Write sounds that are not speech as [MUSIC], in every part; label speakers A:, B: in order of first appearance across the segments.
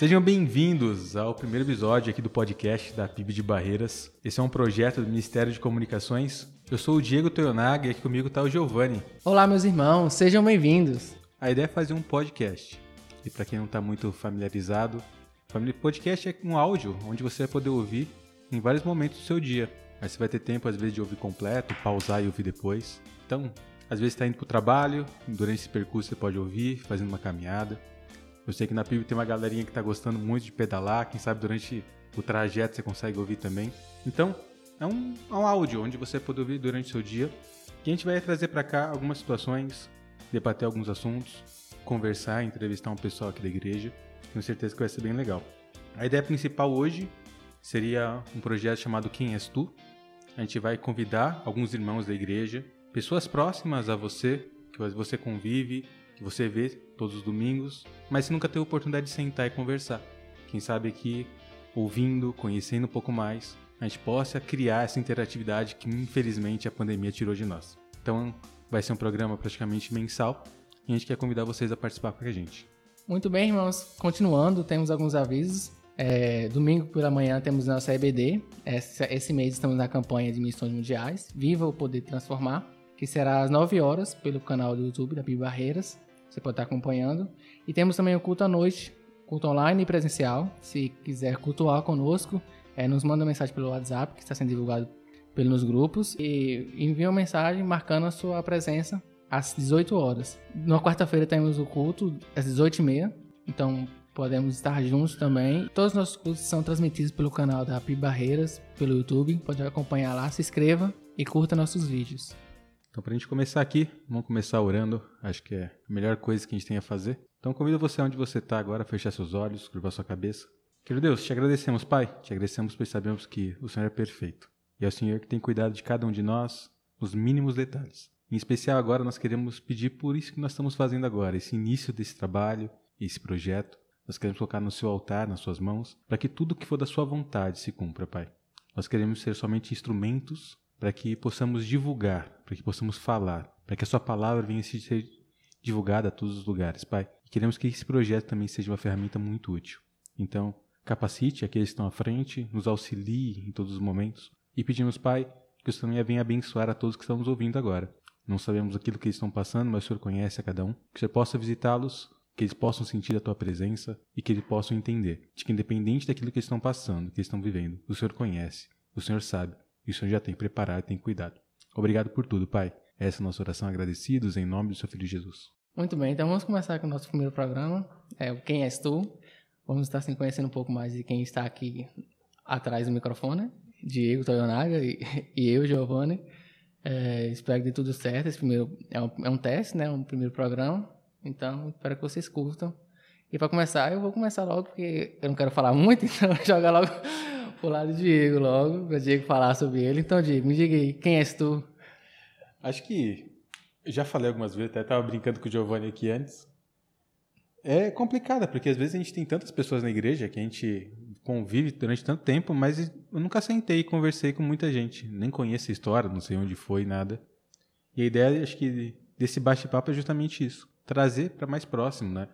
A: Sejam bem-vindos ao primeiro episódio aqui do podcast da PIB de Barreiras. Esse é um projeto do Ministério de Comunicações. Eu sou o Diego Toyonaga e aqui comigo está o Giovanni.
B: Olá, meus irmãos, sejam bem-vindos.
A: A ideia é fazer um podcast. E para quem não está muito familiarizado, podcast é um áudio onde você vai poder ouvir em vários momentos do seu dia. Aí você vai ter tempo, às vezes, de ouvir completo, pausar e ouvir depois. Então, às vezes está indo para o trabalho, durante esse percurso você pode ouvir, fazendo uma caminhada. Eu sei que na PIB tem uma galerinha que está gostando muito de pedalar, quem sabe durante o trajeto você consegue ouvir também. Então, é um, é um áudio onde você pode ouvir durante o seu dia. E a gente vai trazer para cá algumas situações, debater alguns assuntos, conversar, entrevistar um pessoal aqui da igreja. Tenho certeza que vai ser bem legal. A ideia principal hoje seria um projeto chamado Quem És Tu? A gente vai convidar alguns irmãos da igreja, pessoas próximas a você, que você convive, que você vê todos os domingos, mas você nunca teve a oportunidade de sentar e conversar. Quem sabe aqui, ouvindo, conhecendo um pouco mais, a gente possa criar essa interatividade que infelizmente a pandemia tirou de nós. Então, vai ser um programa praticamente mensal e a gente quer convidar vocês a participar com a gente.
B: Muito bem, irmãos. Continuando, temos alguns avisos. É, domingo pela manhã temos nossa EBD. Esse, esse mês estamos na campanha de missões mundiais. Viva o Poder Transformar, que será às 9 horas pelo canal do YouTube da Bíblia Barreiras. Você pode estar acompanhando. E temos também o culto à noite, culto online e presencial. Se quiser cultuar conosco, é, nos manda uma mensagem pelo WhatsApp, que está sendo divulgado pelos grupos, e envia uma mensagem marcando a sua presença às 18 horas. Na quarta-feira temos o culto às 18h30, então podemos estar juntos também. Todos os nossos cultos são transmitidos pelo canal da PIB Barreiras, pelo YouTube. Pode acompanhar lá, se inscreva e curta nossos vídeos.
A: Então, para a gente começar aqui, vamos começar orando. Acho que é a melhor coisa que a gente tem a fazer. Então, convido você onde você está agora a fechar seus olhos, curvar sua cabeça. Querido Deus, te agradecemos, Pai. Te agradecemos pois sabemos que o Senhor é perfeito. E é o Senhor que tem cuidado de cada um de nós, nos mínimos detalhes. Em especial agora, nós queremos pedir por isso que nós estamos fazendo agora, esse início desse trabalho, esse projeto. Nós queremos colocar no seu altar, nas suas mãos, para que tudo que for da sua vontade se cumpra, Pai. Nós queremos ser somente instrumentos para que possamos divulgar, para que possamos falar, para que a Sua palavra venha a ser divulgada a todos os lugares, Pai. E queremos que esse projeto também seja uma ferramenta muito útil. Então, capacite aqueles que estão à frente, nos auxilie em todos os momentos e pedimos, Pai, que o Senhor venha abençoar a todos que estão nos ouvindo agora. Não sabemos aquilo que eles estão passando, mas o Senhor conhece a cada um. Que o Senhor possa visitá-los, que eles possam sentir a Tua presença e que eles possam entender de que, independente daquilo que eles estão passando, que eles estão vivendo, o Senhor conhece, o Senhor sabe o Senhor já tem preparado e tem cuidado. Obrigado por tudo, Pai. Essa é a nossa oração agradecidos em nome do seu Filho Jesus.
B: Muito bem, então vamos começar com o nosso primeiro programa. É o Quem És Tu? Vamos estar se conhecendo um pouco mais de quem está aqui atrás do microfone. Diego Toyonaga e, e eu, Giovanni. É, espero que dê tudo certo. Esse primeiro é um, é um teste, né? Um primeiro programa. Então, espero que vocês curtam. E para começar, eu vou começar logo, porque eu não quero falar muito, [LAUGHS] então joga logo lado do Diego logo, para Diego falar sobre ele. Então, Diego, me diga aí, quem és tu?
A: Acho que já falei algumas vezes, até estava brincando com o Giovanni aqui antes. É complicada, porque às vezes a gente tem tantas pessoas na igreja que a gente convive durante tanto tempo, mas eu nunca sentei e conversei com muita gente. Nem conheço a história, não sei onde foi, nada. E a ideia, acho que, desse bate-papo é justamente isso: trazer para mais próximo, né?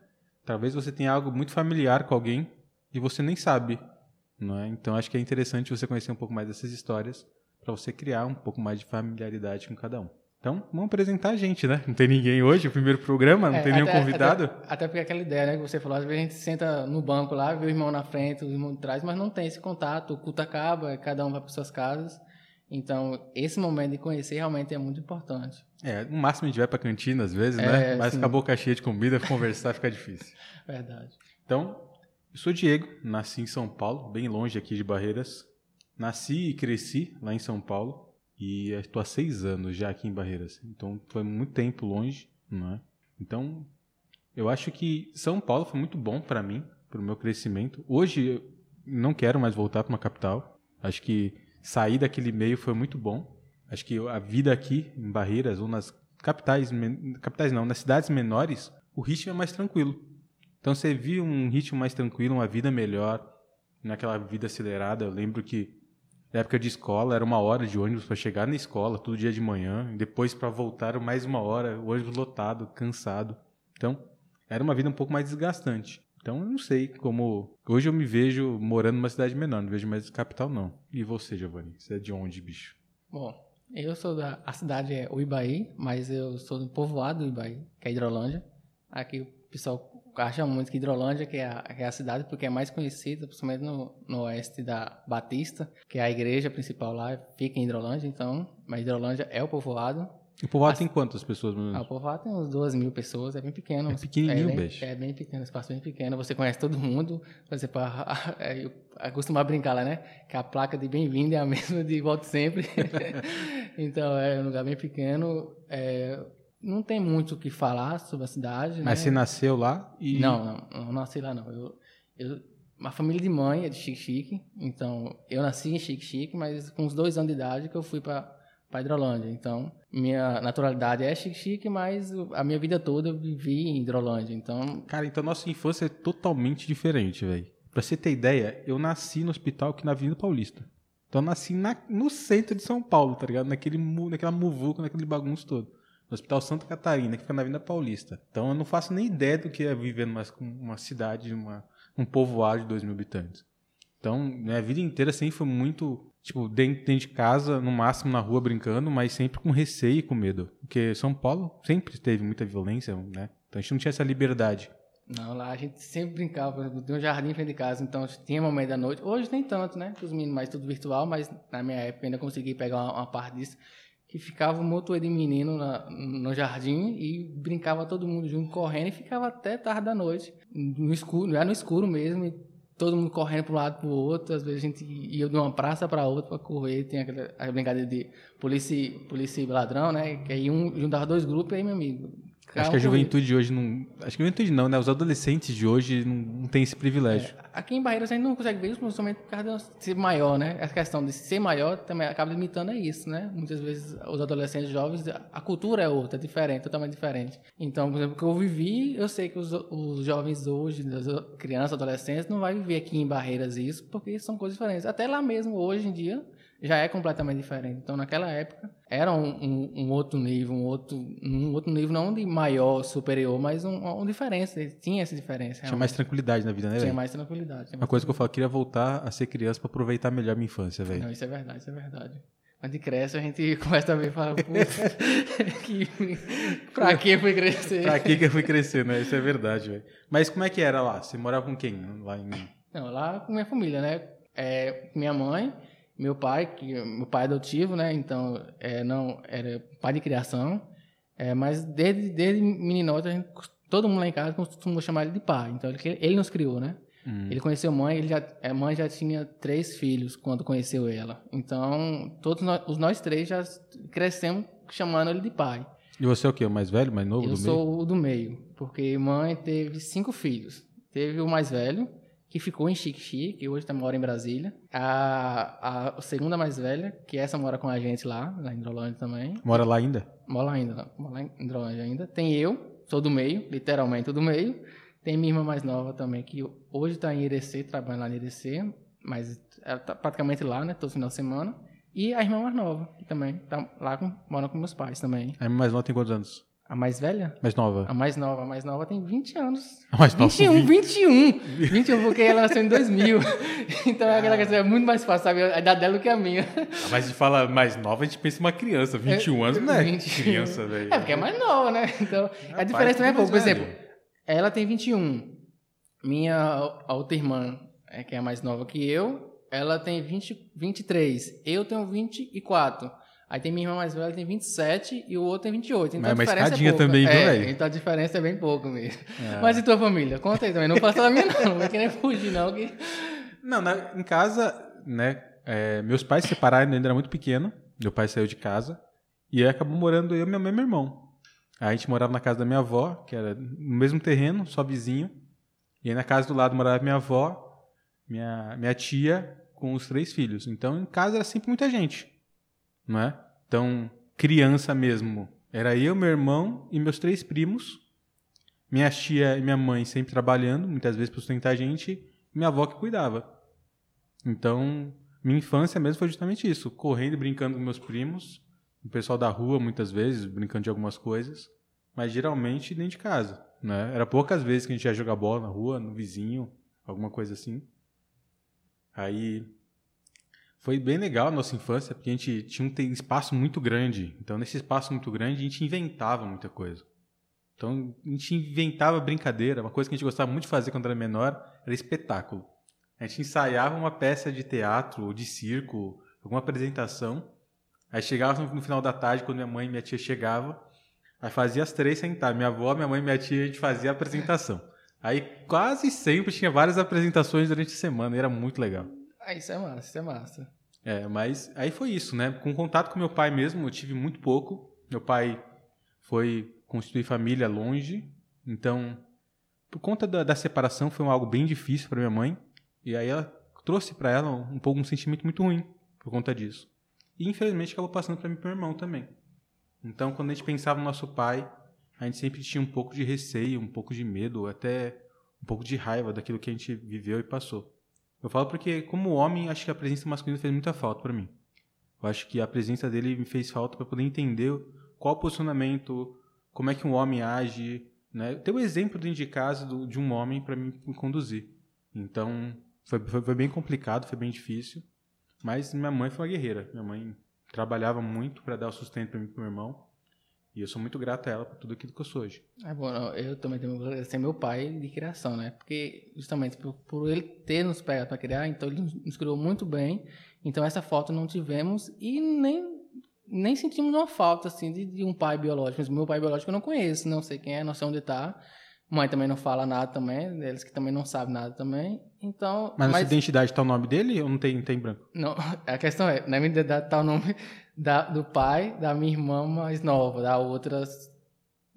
A: Talvez você tenha algo muito familiar com alguém e você nem sabe. Não é? Então acho que é interessante você conhecer um pouco mais dessas histórias para você criar um pouco mais de familiaridade com cada um. Então, vamos apresentar a gente, né? Não tem ninguém hoje, o primeiro programa, não é, tem até, nenhum convidado.
B: Até, até, porque aquela ideia, né, que você falou, às vezes a gente senta no banco lá, vê o irmão na frente, o irmão de trás, mas não tem esse contato, o culto acaba, cada um vai para suas casas. Então, esse momento de conhecer realmente é muito importante.
A: É, no máximo a gente vai para cantina às vezes, é, né? Mas sim. com a boca cheia de comida, [LAUGHS] conversar fica difícil.
B: Verdade.
A: Então, eu sou Diego, nasci em São Paulo, bem longe aqui de Barreiras. Nasci e cresci lá em São Paulo e estou há seis anos já aqui em Barreiras. Então foi muito tempo longe, não é? Então eu acho que São Paulo foi muito bom para mim, para o meu crescimento. Hoje eu não quero mais voltar para uma capital. Acho que sair daquele meio foi muito bom. Acho que a vida aqui em Barreiras ou nas capitais, capitais não, nas cidades menores, o ritmo é mais tranquilo. Então você viu um ritmo mais tranquilo, uma vida melhor, naquela vida acelerada. Eu lembro que na época de escola era uma hora de ônibus para chegar na escola, todo dia de manhã, e depois para voltar mais uma hora, o ônibus lotado, cansado. Então era uma vida um pouco mais desgastante. Então eu não sei como. Hoje eu me vejo morando numa cidade menor, não vejo mais capital, não. E você, Giovanni? Você é de onde, bicho?
B: Bom, eu sou da. A cidade é Uibaí, mas eu sou do povoado do Uibaí, que é Hidrolândia. Aqui o pessoal acha muito que Hidrolândia que é, a, que é a cidade, porque é mais conhecida, principalmente no, no oeste da Batista, que é a igreja principal lá, fica em Hidrolândia, então. Mas Hidrolândia é o povoado.
A: O povoado tem quantas pessoas?
B: Ah, o povoado tem uns duas mil pessoas, é bem pequeno. É
A: pequenininho,
B: é bem,
A: beijo.
B: É bem pequeno, espaço bem pequeno. Você conhece todo mundo. Você pode [LAUGHS] é, eu costumo brincar lá, né? Que a placa de bem-vindo é a [LAUGHS] mesma de volta sempre. [LAUGHS] então, é um lugar bem pequeno. É, não tem muito o que falar sobre a cidade.
A: Mas
B: né?
A: você nasceu lá
B: e... Não, não, não nasci lá não. Eu, eu, uma família de mãe é de Chique-Chique, então eu nasci em Chique-Chique, mas com uns dois anos de idade que eu fui para para Hidrolândia. Então, minha naturalidade é chique-chique, mas a minha vida toda eu vivi em Hidrolândia. Então,
A: cara, então nossa infância é totalmente diferente, velho. Pra você ter ideia, eu nasci no hospital aqui na Avenida Paulista. Então eu nasci na, no centro de São Paulo, tá ligado? Naquele, naquela muvuca, naquele bagunço todo. No Hospital Santa Catarina, que fica na Avenida Paulista. Então eu não faço nem ideia do que é viver numa uma cidade, uma, um povoado de 2 mil habitantes. Então, minha vida inteira sempre foi muito tipo, dentro, de casa, no máximo na rua brincando, mas sempre com receio e com medo. Porque São Paulo sempre teve muita violência, né? Então a gente não tinha essa liberdade.
B: Não, lá a gente sempre brincava, tem um jardim em frente de casa, então tinha momento da noite. Hoje nem tanto, né? Os meninos mais tudo virtual, mas na minha época ainda consegui pegar uma, uma parte disso. Que ficava um motor de menino na, no jardim e brincava todo mundo junto, correndo, e ficava até tarde da noite, no escuro, já no escuro mesmo, e todo mundo correndo para um lado para o outro. Às vezes a gente ia de uma praça para outra para correr. Tem aquela a brincadeira de polícia, polícia e ladrão, né? Que aí um juntava dois grupos e aí, meu amigo,
A: Acho que a juventude de hoje não. Acho que a juventude não, né? Os adolescentes de hoje não, não têm esse privilégio. É,
B: aqui em Barreiras a gente não consegue ver isso, principalmente por causa de ser maior, né? Essa questão de ser maior também acaba limitando a isso, né? Muitas vezes os adolescentes jovens, a cultura é outra, é diferente, totalmente diferente. Então, por exemplo, o que eu vivi, eu sei que os, os jovens hoje, as crianças, adolescentes, não vai viver aqui em Barreiras isso, porque são coisas diferentes. Até lá mesmo, hoje em dia, já é completamente diferente. Então, naquela época, era um, um, um, outro nível, um outro, um outro nível não de maior, superior, mas um, uma diferença. Tinha essa diferença.
A: Realmente. Tinha mais tranquilidade na vida, né,
B: Tinha mais tranquilidade.
A: Tinha mais Uma coisa que eu falo, eu queria voltar a ser criança para aproveitar melhor minha infância, velho.
B: Não, isso é verdade, isso é verdade. Quando cresce, a gente [LAUGHS] começa a ver e fala, [LAUGHS] que... pra que eu fui crescer?
A: pra que eu fui crescer, né? Isso é verdade, velho. Mas como é que era lá? Você morava com quem lá em...
B: Não, lá com minha família, né? É, minha mãe meu pai, que meu pai é adotivo, né? Então, é, não era pai de criação, é, mas desde desde meninote gente, todo mundo lá em casa costumou chamar ele de pai. Então ele, ele nos criou, né? Hum. Ele conheceu mãe, ele já, a mãe já tinha três filhos quando conheceu ela. Então, todos nós, os nós três já crescemos chamando ele de pai.
A: E você é o quê? O mais velho, mais novo?
B: Eu
A: do
B: sou
A: meio?
B: o do meio, porque mãe teve cinco filhos. Teve o mais velho, que ficou em Chique que hoje tá, mora em Brasília. A, a segunda mais velha, que essa mora com a gente lá, na Hidrolândia também.
A: Mora lá ainda?
B: Mora lá ainda, mora lá em Hidrolândia ainda. Tem eu, sou do meio, literalmente do meio. Tem minha irmã mais nova também, que hoje está em Irecê, trabalhando lá em Irecê, mas ela tá praticamente lá, né, todo final de semana. E a irmã mais nova, que também tá lá com, mora com meus pais também.
A: A irmã mais nova tem quantos anos?
B: A mais velha?
A: Mais nova.
B: A mais nova. A mais nova tem 20 anos.
A: A mais nova
B: 21, 21. 21, porque ela nasceu em 2000. [LAUGHS] então ah. aquela questão é muito mais fácil, sabe? A idade dela do que a minha.
A: Ah, mas a gente fala mais nova, a gente pensa em uma criança. 21 é, anos não é 21. criança, velho.
B: É, porque é mais nova, né? Então, a diferença também é pouco. Por exemplo, ela tem 21. Minha outra irmã, é, que é mais nova que eu, ela tem 20, 23. Eu tenho 24. Aí tem minha irmã mais velha, tem 27 e o outro tem 28. Então
A: Mas
B: a diferença
A: é pouca. também, viu,
B: é, Então a diferença é bem pouco mesmo. É. Mas e tua família? Conta aí também. Não faça da minha, não. Não vai querer fugir, não. Que...
A: Não, na, em casa, né? É, meus pais se separaram, ainda era muito pequeno. Meu pai saiu de casa. E aí acabou morando eu, minha mãe e meu irmão. Aí a gente morava na casa da minha avó, que era no mesmo terreno, só vizinho. E aí na casa do lado morava minha avó, minha, minha tia, com os três filhos. Então em casa era sempre muita gente é? Então, criança mesmo. Era eu, meu irmão e meus três primos. Minha tia e minha mãe sempre trabalhando, muitas vezes para sustentar a gente. minha avó que cuidava. Então, minha infância mesmo foi justamente isso. Correndo e brincando com meus primos. O pessoal da rua, muitas vezes, brincando de algumas coisas. mas geralmente dentro de casa, né? Era poucas vezes que a gente ia jogar bola na rua, no vizinho, alguma coisa assim. Aí foi bem legal a nossa infância, porque a gente tinha um espaço muito grande. Então, nesse espaço muito grande, a gente inventava muita coisa. Então, a gente inventava brincadeira. Uma coisa que a gente gostava muito de fazer quando era menor era espetáculo. A gente ensaiava uma peça de teatro ou de circo, alguma apresentação. Aí chegava no final da tarde, quando minha mãe e minha tia chegavam, aí fazia as três sentar. Minha avó, minha mãe e minha tia, a gente fazia a apresentação. Aí quase sempre tinha várias apresentações durante a semana, e era muito legal.
B: Ah, isso é massa, isso é massa.
A: É, mas aí foi isso, né? Com contato com meu pai mesmo, eu tive muito pouco. Meu pai foi constituir família longe, então, por conta da, da separação, foi algo bem difícil para minha mãe. E aí ela trouxe para ela um pouco um sentimento muito ruim por conta disso. E infelizmente acabou passando para mim meu irmão também. Então, quando a gente pensava no nosso pai, a gente sempre tinha um pouco de receio, um pouco de medo, até um pouco de raiva daquilo que a gente viveu e passou. Eu falo porque, como homem, acho que a presença masculina fez muita falta para mim. Eu acho que a presença dele me fez falta para poder entender qual posicionamento, como é que um homem age, né? Ter o um exemplo dentro de casa do, de um homem para me conduzir. Então, foi, foi, foi, bem complicado, foi bem difícil. Mas minha mãe foi uma guerreira. Minha mãe trabalhava muito para dar o sustento para mim e para meu irmão. E eu sou muito grato a ela por tudo aquilo que eu sou hoje.
B: É bom, eu também tenho que agradecer meu pai de criação, né? Porque justamente por, por ele ter nos pegado para criar, então ele nos criou muito bem. Então essa falta não tivemos e nem nem sentimos uma falta assim de, de um pai biológico. Mas meu pai biológico eu não conheço, não sei quem é, não sei onde está. Mãe também não fala nada também, eles que também não sabem nada também. Então,
A: mas, mas... na sua identidade está o nome dele ou não tem, tem branco?
B: Não, [LAUGHS] a questão é, na minha identidade está o nome da, do pai da minha irmã mais nova, da outra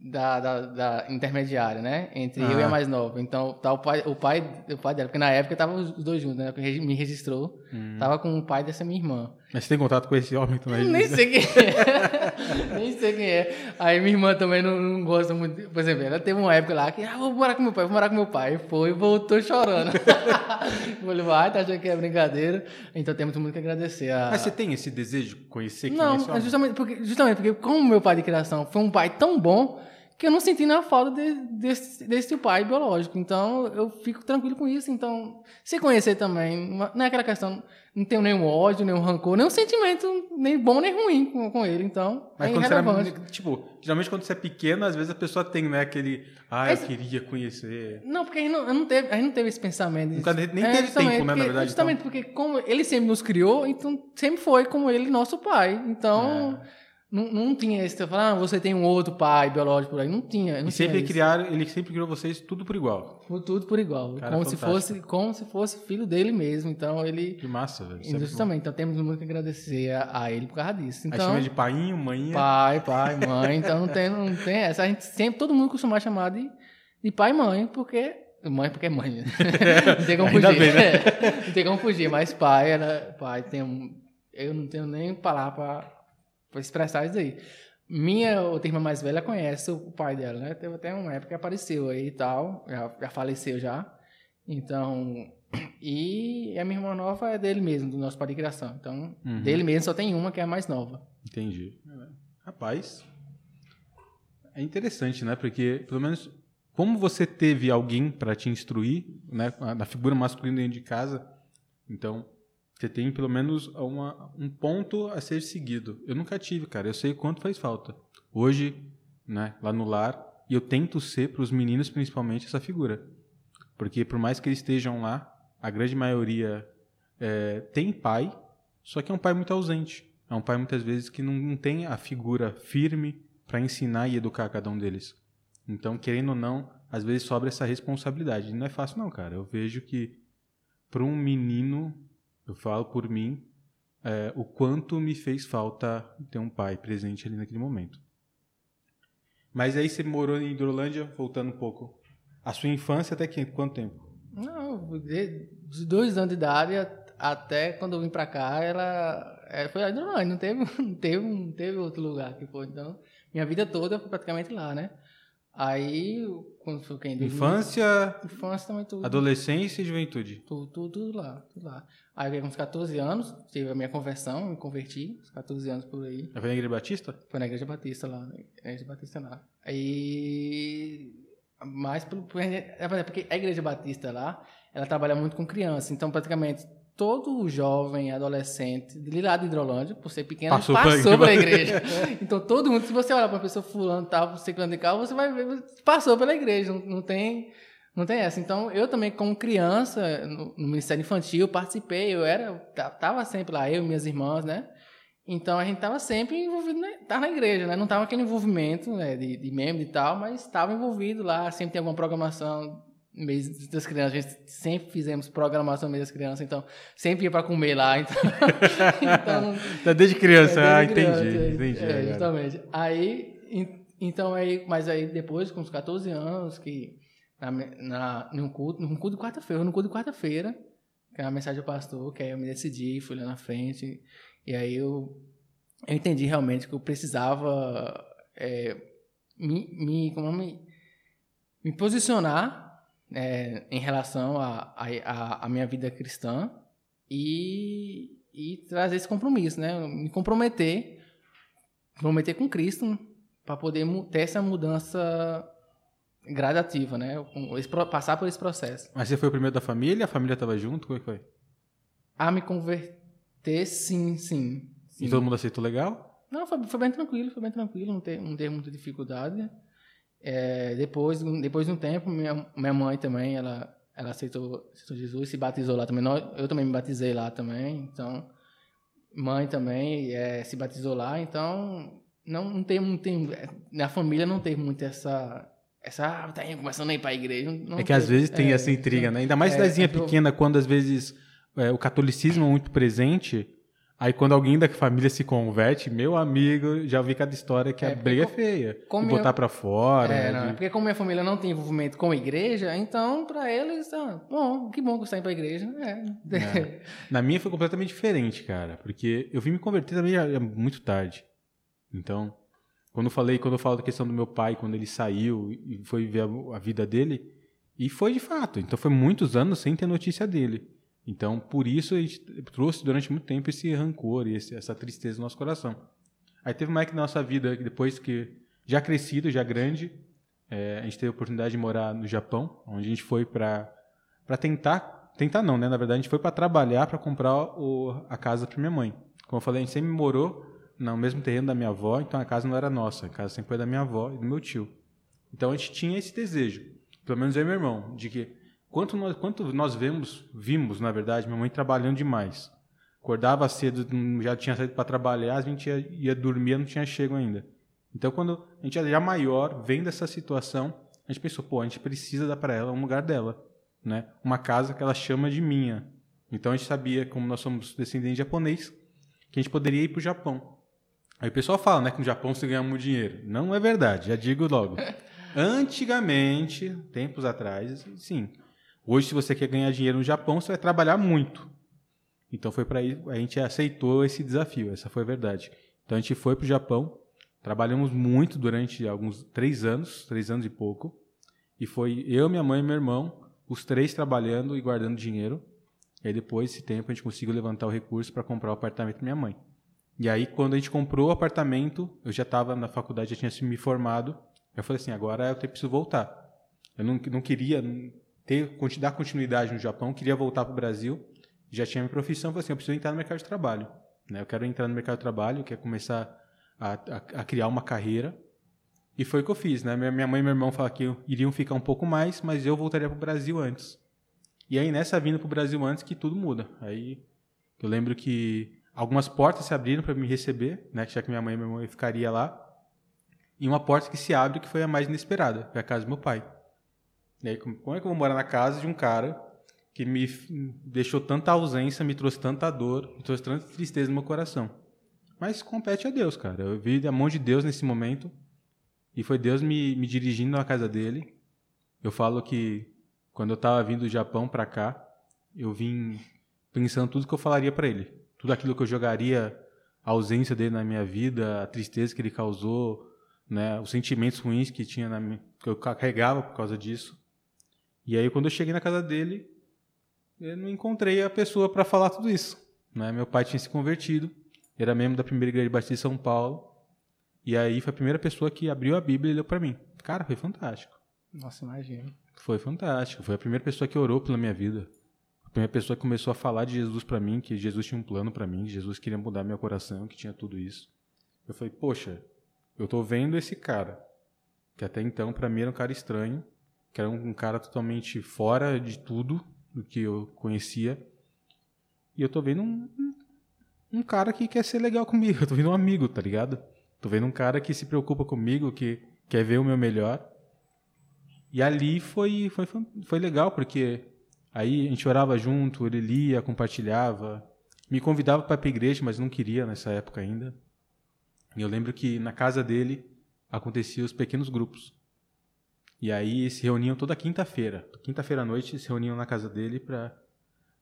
B: da, da, da, intermediária, né? Entre ah. eu e a ah. mais nova. Então, tá o pai, o pai, o pai dela, porque na época tava os dois juntos, né? Me registrou, hum. tava com o pai dessa minha irmã.
A: Mas você tem contato com esse homem também? [LAUGHS]
B: Nem sei quem é. [LAUGHS] [LAUGHS] Nem sei quem é. Aí minha irmã também não, não, gosta muito. Por exemplo, ela teve uma época lá que, ah, vou morar com meu pai, vou morar com meu pai. Foi e voltou chorando. [LAUGHS] Falei, vai, tá achando que é brincadeira. Então temos muito que agradecer. A...
A: Mas você tem esse desejo de conhecer quem
B: não,
A: é esse
B: homem? Justamente porque, justamente porque, como meu pai de criação foi um pai tão bom que eu não senti na falta de, desse, desse pai biológico. Então, eu fico tranquilo com isso. Então, se conhecer também, não é aquela questão, não tenho nenhum ódio, nenhum rancor, nenhum sentimento, nem bom nem ruim com, com ele. Então,
A: Mas
B: é
A: quando irrelevante. Você era, tipo, geralmente quando você é pequeno, às vezes a pessoa tem, né, aquele, ah, esse, eu queria conhecer.
B: Não, porque a gente não, não, teve, a gente não teve esse pensamento.
A: Nunca, nem é, teve tempo, né,
B: porque,
A: na verdade.
B: Justamente
A: então.
B: porque como ele sempre nos criou, então sempre foi como ele nosso pai. Então... É não, não tinha esse, falar, ah, você tem um outro pai biológico por aí. Não tinha. Não
A: e sempre criaram, ele sempre criou vocês tudo por igual.
B: Tudo por igual. Cara, como, se fosse, como se fosse filho dele mesmo. Então ele.
A: Que massa, velho.
B: Justamente. Então temos muito que agradecer a, a ele por causa disso. Então,
A: Aí chama de paiinho, mãe.
B: Pai, pai, mãe. então não tem, não tem essa. A gente sempre, todo mundo costuma chamar de, de pai e mãe, porque. Mãe porque é mãe. Né? [LAUGHS] não tem como fugir. Bem, né? [LAUGHS] não tem como fugir, mas pai era. Pai tem um. Eu não tenho nem palavra para expressar isso aí. Minha outra irmã mais velha conhece o pai dela, né? Teve até uma época que apareceu aí e tal, já, já faleceu já. Então, e a minha irmã nova é dele mesmo, do nosso pai de criação. Então, uhum. dele mesmo só tem uma que é a mais nova.
A: Entendi. Rapaz, é interessante, né? Porque, pelo menos, como você teve alguém para te instruir, né? Na figura masculina dentro de casa, então, você tem pelo menos uma, um ponto a ser seguido. Eu nunca tive, cara. Eu sei quanto faz falta. Hoje, né, lá no lar, e eu tento ser para os meninos principalmente essa figura. Porque por mais que eles estejam lá, a grande maioria é, tem pai, só que é um pai muito ausente. É um pai muitas vezes que não, não tem a figura firme para ensinar e educar cada um deles. Então, querendo ou não, às vezes sobra essa responsabilidade. Não é fácil não, cara. Eu vejo que para um menino eu falo por mim é, o quanto me fez falta ter um pai presente ali naquele momento. Mas aí você morou em Hidrolândia, voltando um pouco. A sua infância até que, quanto tempo?
B: Não, dos dois anos de idade até quando eu vim para cá, ela, ela foi Hidrolândia, não teve, [LAUGHS] não teve, não teve outro lugar que foi. Então, minha vida toda foi praticamente lá, né? Aí, quando foi quem? 2000,
A: Infância,
B: Infância também tudo.
A: adolescência e juventude.
B: Tudo, tudo, tudo lá, tudo lá. Aí, com uns 14 anos, tive a minha conversão, me converti, uns 14 anos por aí.
A: Foi na Igreja Batista?
B: Foi na Igreja Batista lá, na Igreja Batista lá. Aí, mais pelo, é porque a Igreja Batista lá, ela trabalha muito com criança, então praticamente todo jovem, adolescente, de lá de Hidrolândia, por ser pequeno,
A: Passou
B: passou,
A: pela-
B: igreja. [LAUGHS] então todo mundo, se você olhar para uma pessoa fulano, tal, ciclano de carro, você vai ver, passou pela igreja, não, não tem... Não tem essa. Então, eu também, como criança, no, no Ministério Infantil, participei, eu era, ta- tava sempre lá, eu e minhas irmãs, né? Então, a gente tava sempre envolvido, né? Tava na igreja, né? Não tava aquele envolvimento né? de, de membro e tal, mas estava envolvido lá, sempre tem alguma programação mês das crianças, a gente sempre fizemos programação no mês das crianças, então sempre ia para comer lá, então, [LAUGHS] então [LAUGHS]
A: Tá desde criança,
B: é,
A: ah,
B: desde criança,
A: entendi,
B: é,
A: entendi.
B: é, justamente. Aí, en- então aí, mas aí depois, com uns 14 anos, que na, na, num culto, num culto de quarta-feira, num culto de quarta-feira, que era a mensagem do pastor, que aí eu me decidi, fui lá na frente, e aí eu, eu entendi realmente que eu precisava é, me, me, como é, me, me posicionar é, em relação à minha vida cristã e, e trazer esse compromisso, né? Me comprometer, comprometer com Cristo para poder ter essa mudança gradativa, né? Esse passar por esse processo.
A: Mas você foi o primeiro da família? A família tava junto? Como é que foi?
B: A me converter, sim, sim. sim.
A: E todo mundo aceitou legal?
B: Não, foi, foi bem tranquilo, foi bem tranquilo, não teve, não teve muita dificuldade. É, depois, depois de um tempo, minha, minha mãe também, ela, ela aceitou, aceitou Jesus, se batizou lá também. Nós- Eu também me batizei lá também, então... Mãe também é, se batizou lá, então... Não, não tem, não tem... Na família não teve muito essa... Essa, ah, tá indo, começando a ir pra igreja. Não, não
A: é que às vezes tem
B: É,
A: essa intriga, né? Ainda mais
B: é,
A: cidadezinha
B: é
A: pequena, quando às vezes é, o catolicismo é muito presente. Aí quando alguém da família se converte, meu amigo, já vi cada história que
B: É,
A: a briga é feia.
B: como
A: de botar
B: eu-
A: pra fora.
B: É, não,
A: de-
B: é porque como minha família não tem envolvimento com a igreja, então pra eles, ah, bom, que bom que você está indo pra igreja. É.
A: É. Na minha foi completamente diferente, cara. Porque eu vim me converter também já muito tarde. Então, quando eu falei, quando eu falo da questão do meu pai, quando ele saiu e foi ver a, a vida dele, e foi de fato. Então foi muitos anos sem ter notícia dele. Então, por isso a gente trouxe durante muito tempo esse rancor e esse- essa tristeza no nosso coração. Aí teve uma época na nossa vida, depois que já crescido, já grande, é, a gente teve a oportunidade de morar no Japão, onde a gente foi para tentar, tentar não, né? Na verdade, a gente foi para trabalhar para comprar o, a casa para minha mãe. Como eu falei, a gente sempre morou no mesmo terreno da minha avó, então a casa não era nossa, a casa sempre foi da minha avó e do meu tio. Então a gente tinha esse desejo, pelo menos eu e meu irmão, de que quanto nós, quanto nós vemos, vimos, na verdade, minha mãe trabalhando demais. Acordava cedo, já tinha saído para trabalhar, a gente ia, ia dormir, não tinha chego ainda. Então, quando a gente era já maior, vendo essa situação, a gente pensou, pô, a gente precisa dar para ela um lugar dela, né? Uma casa que ela chama de minha. Então, a gente sabia, como nós somos descendentes de japonês, que a gente poderia ir para o Japão. Aí o pessoal fala, né, que no Japão você ganha muito dinheiro. Não é verdade, já digo logo. [LAUGHS] Antigamente, tempos atrás, sim. Hoje, se você quer ganhar dinheiro no Japão, você vai trabalhar muito. Então foi para a gente aceitou esse desafio, essa foi a verdade. Então a gente foi para o Japão, trabalhamos muito durante alguns três anos, três anos e pouco, e foi eu, minha mãe e meu irmão, os três trabalhando e guardando dinheiro. E aí depois desse tempo a gente conseguiu levantar o recurso para comprar o apartamento da minha mãe. E aí quando a gente comprou o apartamento, eu já estava na faculdade, já tinha me formado. Eu falei assim, agora eu tenho- preciso voltar. Eu não, não queria ter, dar continuidade no Japão, queria voltar para o Brasil. Já tinha minha profissão, falei assim, eu preciso entrar no mercado de trabalho. Né? Eu quero entrar no mercado de trabalho, quero começar a, a, a criar uma carreira. E foi o que eu fiz, né? Minha mãe e meu irmão falaram que iriam ficar um pouco mais, mas eu voltaria para o Brasil antes. E aí nessa vinda para o Brasil antes que tudo muda. Aí eu lembro que algumas portas se abriram para me receber, né? Já que minha mãe e meu irmão ficaria lá. E uma porta que se abre que foi a mais inesperada, foi a casa do meu pai. E aí como é que eu vou morar na casa de um cara que me deixou tanta ausência, me trouxe tanta dor, me trouxe tanta tristeza no meu coração? Mas compete a Deus, cara. Eu vi a mão de Deus nesse momento. E foi Deus me, me dirigindo na casa dele. Eu falo que quando eu estava vindo do Japão para cá, eu vim pensando tudo que eu falaria para ele. Tudo aquilo que eu jogaria a ausência dele na minha vida, a tristeza que ele causou né, os sentimentos ruins que tinha na minha, que eu carregava por causa disso. E aí quando eu cheguei na casa dele, eu não encontrei a pessoa para falar tudo isso. Né? Meu pai tinha se convertido, era membro da primeira igreja batista de São Paulo. E aí foi a primeira pessoa que abriu a Bíblia e leu para mim. Cara, foi fantástico.
B: Nossa, imagina.
A: Foi fantástico. Foi a primeira pessoa que orou pela minha vida. A primeira pessoa que começou a falar de Jesus para mim, que Jesus tinha um plano para mim, que Jesus queria mudar meu coração, que tinha tudo isso. Eu falei, poxa, eu tô vendo esse cara, que até então para mim era um cara estranho, que era um cara totalmente fora de tudo do que eu conhecia. E eu tô vendo um, um, cara que quer ser legal comigo. [LAUGHS] Eu tô vendo um amigo, tá ligado? Tô vendo um cara que se preocupa comigo, que quer ver o meu melhor. E ali foi, foi, foi legal, porque Aí a gente orava junto, ele lia, compartilhava, me convidava para ir para a igreja, mas não queria nessa época ainda. E eu lembro que na casa dele aconteciam os pequenos grupos. E aí se reuniam toda quinta-feira. Quinta-feira à noite se reuniam na casa dele para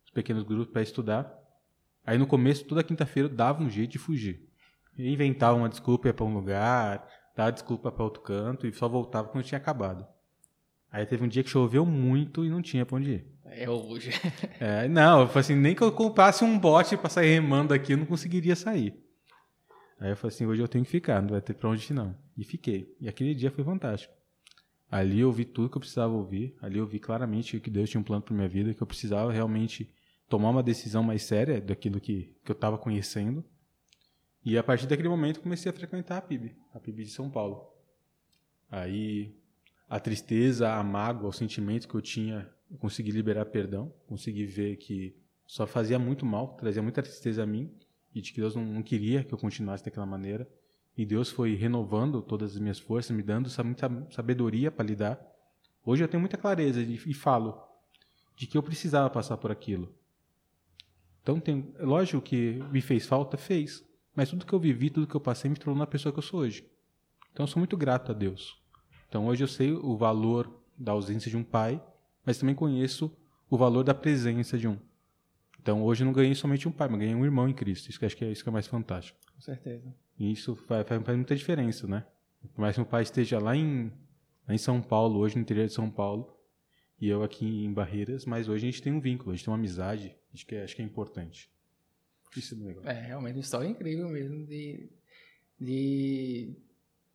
A: os pequenos grupos para estudar. Aí no começo, toda quinta-feira, dava um jeito de fugir. Eu inventava uma desculpa para um lugar, dava desculpa para outro canto e só voltava quando tinha acabado. Aí teve um dia que choveu muito e não tinha para onde ir.
B: É hoje. [LAUGHS]
A: é, não, eu falei assim, nem que eu comprasse um bote para sair remando aqui, eu não conseguiria sair. Aí eu falei assim, hoje eu tenho que ficar, não vai ter pra onde ir não. E fiquei. E aquele dia foi fantástico. Ali eu ouvi tudo que eu precisava ouvir. Ali eu vi claramente que Deus tinha um plano para minha vida, que eu precisava realmente tomar uma decisão mais séria daquilo que, que eu estava conhecendo. E a partir daquele momento comecei a frequentar a PIB, a PIB de São Paulo. Aí a tristeza, a mágoa, o sentimento que eu tinha eu consegui liberar perdão, consegui ver que só fazia muito mal, trazia muita tristeza a mim e de que Deus não, não queria que eu continuasse daquela maneira. E Deus foi renovando todas as minhas forças, me dando muita sabedoria para lidar. Hoje eu tenho muita clareza e, falo de que eu precisava passar por aquilo. Então, tem, lógico que me fez falta, fez. Mas tudo que eu vivi, tudo que eu passei, me tornou na pessoa que eu sou hoje. Então, eu sou muito grato a Deus. Então, hoje eu sei o valor da ausência de um pai mas também conheço o valor da presença de um. Então hoje eu não ganhei somente um pai, mas ganhei um irmão em Cristo. Isso que acho que é isso que é mais fantástico.
B: Com certeza.
A: E isso faz, faz, muita diferença, né? Por mais que meu pai esteja lá em, lá em São Paulo, hoje no interior de São Paulo, e eu aqui em Barreiras, mas hoje a gente tem um vínculo, a gente tem uma amizade, acho que é, acho que é importante.
B: Isso é legal. É, realmente uma história incrível mesmo de, de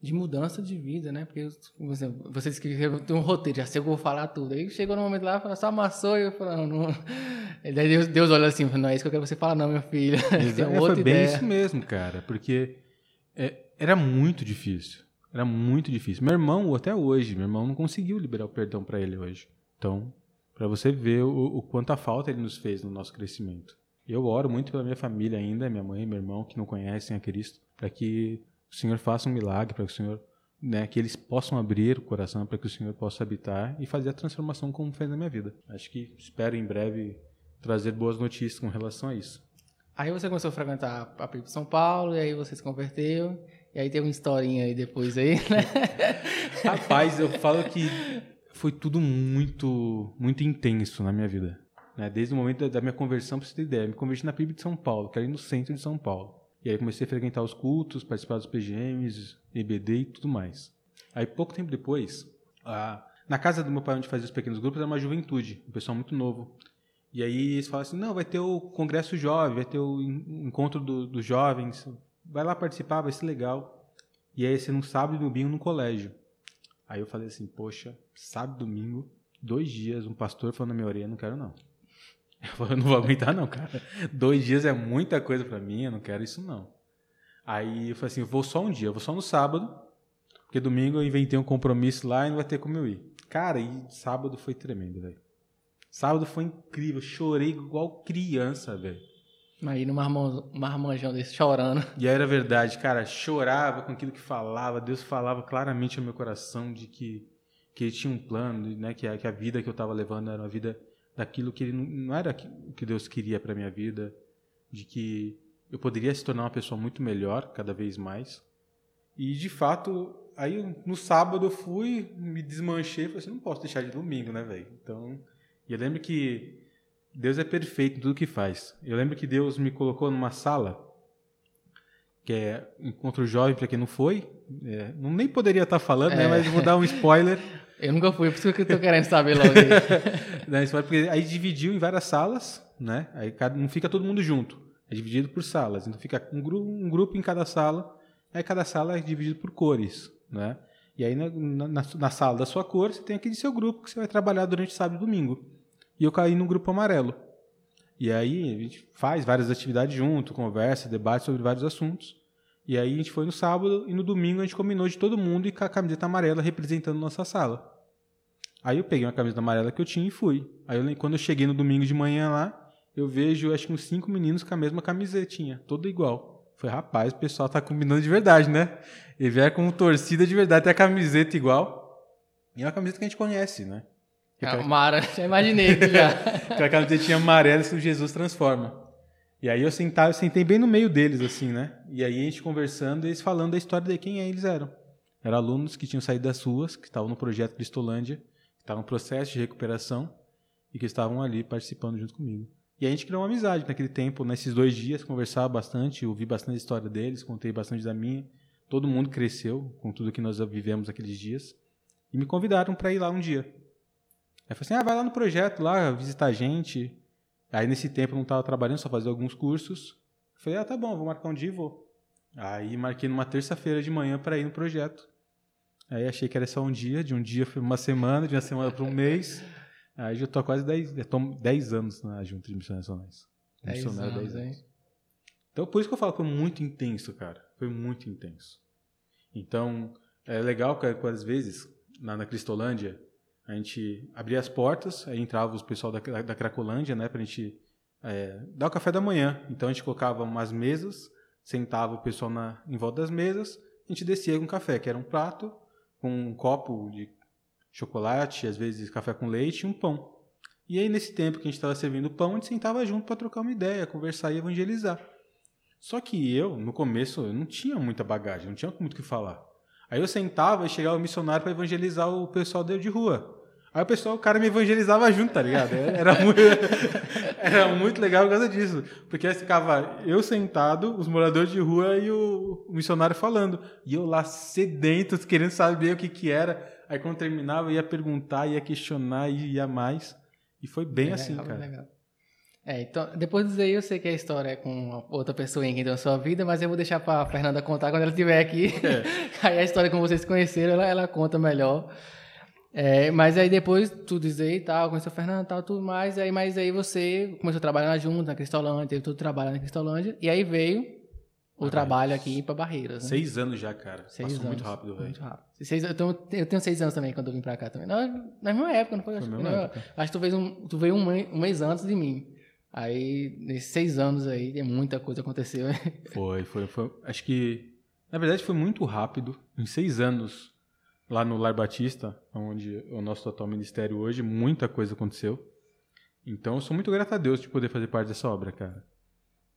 B: de mudança de vida, né? Porque você, você tem um roteiro, já chegou a falar tudo. Aí chegou no momento lá, falou, só amassou, e eu falei, não, [LAUGHS] não. Daí Deus, Deus olha assim, não é isso que eu quero que você falar, não, meu filho. [LAUGHS]
A: é, outra foi bem ideia. isso mesmo, cara, porque é, era muito difícil. Era muito difícil. Meu irmão, até hoje, meu irmão não conseguiu liberar o perdão para ele hoje. Então, para você ver o, o quanto a falta ele nos fez no nosso crescimento. Eu oro muito pela minha família ainda, minha mãe meu irmão, que não conhecem a Cristo, para que o Senhor faça um milagre para que o Senhor, né, que eles possam abrir o coração para que o Senhor possa habitar e fazer a transformação como fez na minha vida. Acho que espero em breve trazer boas notícias com relação a isso.
B: Aí você começou a frequentar a PIB São Paulo, e aí você se converteu, e aí tem uma historinha aí depois aí, né? [LAUGHS]
A: Rapaz, eu falo que foi tudo muito, muito intenso na minha vida. Né? Desde o momento da minha conversão, para você ter ideia, eu me converti na PIB de São Paulo, que era no centro de São Paulo. E aí comecei a frequentar os cultos, participar dos PGMs, EBD e tudo mais. Aí pouco tempo depois, a, na casa do meu pai onde fazia os pequenos grupos era uma juventude, um pessoal muito novo. E aí eles falaram assim, não, vai ter o congresso jovem, vai ter o encontro do, dos jovens, vai lá participar, vai ser legal. E aí ser no sábado e domingo no colégio. Aí eu falei assim, poxa, sábado domingo, dois dias, um pastor falando na minha orelha, não quero não. [LAUGHS] Eu não vou aguentar não, cara. Dois dias é muita coisa para mim, eu não quero isso não. Aí eu falei assim, eu vou só um dia, eu vou só no sábado, porque domingo eu inventei um compromisso lá e não vai ter como eu ir. Cara, e sábado foi tremendo, velho. Sábado foi incrível, chorei igual criança, velho.
B: Aí no marmanjão desse chorando.
A: E era verdade, cara, chorava com aquilo que falava, Deus falava claramente ao meu coração de que, que ele tinha um plano, né, que a, que a vida que eu estava levando era uma vida daquilo que ele não era o que Deus queria para minha vida, de que eu poderia se tornar uma pessoa muito melhor cada vez mais. E de fato, aí no sábado eu fui, me desmanchei, falei assim, não posso deixar de domingo, né, velho? Então, eu lembro que Deus é perfeito em tudo que faz. Eu lembro que Deus me colocou numa sala que é Encontro Jovem, para quem não foi. É, não nem poderia estar falando, né? Mas vou dar um spoiler. [LAUGHS]
B: Eu nunca fui, por isso que eu tô querendo saber logo.
A: Não, [LAUGHS] spoiler, porque aí dividiu em várias salas, né? Aí cada, não fica todo mundo junto. É dividido por salas. Então fica um, gru um grupo em cada sala. Aí cada sala é dividido por cores, né? E aí na, na, na, sala da sua cor, você tem aquele seu grupo que você vai trabalhar durante sábado e domingo. E eu caí no grupo amarelo. E aí a gente faz várias atividades junto, conversa, debate sobre vários assuntos. E aí a gente foi no sábado e no domingo a gente combinou de todo mundo ir com a camiseta amarela representando nossa sala. Aí eu peguei uma camiseta amarela que eu tinha e fui. Aí eu, quando eu cheguei no domingo de manhã lá, eu vejo acho que uns cinco meninos com a mesma camisetinha, toda igual. Foi, rapaz, o pessoal tá combinando de verdade, né? E vier com torcida de verdade, tem a camiseta igual. E é uma camiseta que a gente conhece, né?
B: É, Mara, [LAUGHS] já imaginei que já.
A: Aquela camisetinha amarela que o Jesus transforma. E aí eu sentava, eu sentei bem no meio deles, assim, né? E aí a gente conversando, eles falando da história de quem eles eram. Eram alunos que tinham saído das ruas, que estavam no projeto Cristolândia, que estavam no processo de recuperação e que estavam ali participando junto comigo. E a gente criou uma amizade naquele tempo, nesses dois dias, conversava bastante, ouvi bastante a história deles, contei bastante da minha. Todo mundo cresceu com tudo que nós vivemos aqueles dias. E me convidaram para ir lá um dia. Aí eu falei assim: ah, vai lá no projeto, lá, visitar a gente, Aí nesse tempo eu não estava trabalhando, só fazia alguns cursos. Falei, ah, tá bom, vou marcar um dia e vou. Aí marquei numa terça-feira de manhã para ir no projeto. Aí achei que era só um dia, de um dia foi uma semana, de uma semana para um mês. Aí já estou há quase 10, 10 anos na Junta de Missões Nacionais.
B: 10 anos, 10 anos. Hein?
A: Então por isso que eu falo que foi muito intenso, cara. Foi muito intenso. Então, é legal que às vezes, na, na Cristolândia, a gente abria as portas, aí entrava o pessoal da, da Cracolândia, né, para a gente é, dar o café da manhã. Então a gente colocava umas mesas, sentava o pessoal na, em volta das mesas, a gente descia com café, que era um prato com um copo de chocolate, às vezes café com leite e um pão. E aí nesse tempo que a gente estava servindo o pão, a gente sentava junto para trocar uma ideia, conversar e evangelizar. Só que eu, no começo, eu não tinha muita bagagem, não tinha muito o que falar. Aí eu sentava e chegava o missionário para evangelizar o pessoal de rua. Aí o pessoal, o cara me evangelizava junto, tá ligado? Era muito, [LAUGHS] era muito legal por causa disso. Porque aí ficava eu sentado, os moradores de rua e o, missionário falando. E eu lá sedento, querendo saber o que que era. Aí quando terminava, ia perguntar, ia questionar, ia mais. E foi bem assim, cara. Legal.
B: É, então, depois disso aí, eu sei que a história é com outra pessoa que deu a sua vida, mas eu vou deixar para Fernanda contar quando ela estiver aqui. É. [LAUGHS] aí a história como vocês se conheceram, ela, ela conta melhor. É, mas aí depois tudo isso aí e tal, conheceu a Fernanda e tal, tudo mais. Aí, mas aí você começou a trabalhar na junta, na Cristolândia, teve todo o trabalho na Cristolândia. E aí veio o trabalho aqui para Barreiras.
A: Né? Seis anos já, cara. Seis Passou anos, muito rápido, velho. Muito rápido.
B: Seis, eu, tenho, eu tenho seis anos também quando eu vim pra cá também. Na, na mesma época, não foi? foi acho, não, acho que tu veio, um, tu veio um, um mês antes de mim. Aí, nesses seis anos aí, muita coisa aconteceu. [LAUGHS]
A: Foi, foi, foi. Acho que, na verdade, foi muito rápido. Em seis anos, lá no Lar Batista, onde é o nosso atual ministério hoje, muita coisa aconteceu. Então, eu sou muito grato a Deus de poder fazer parte dessa obra, cara.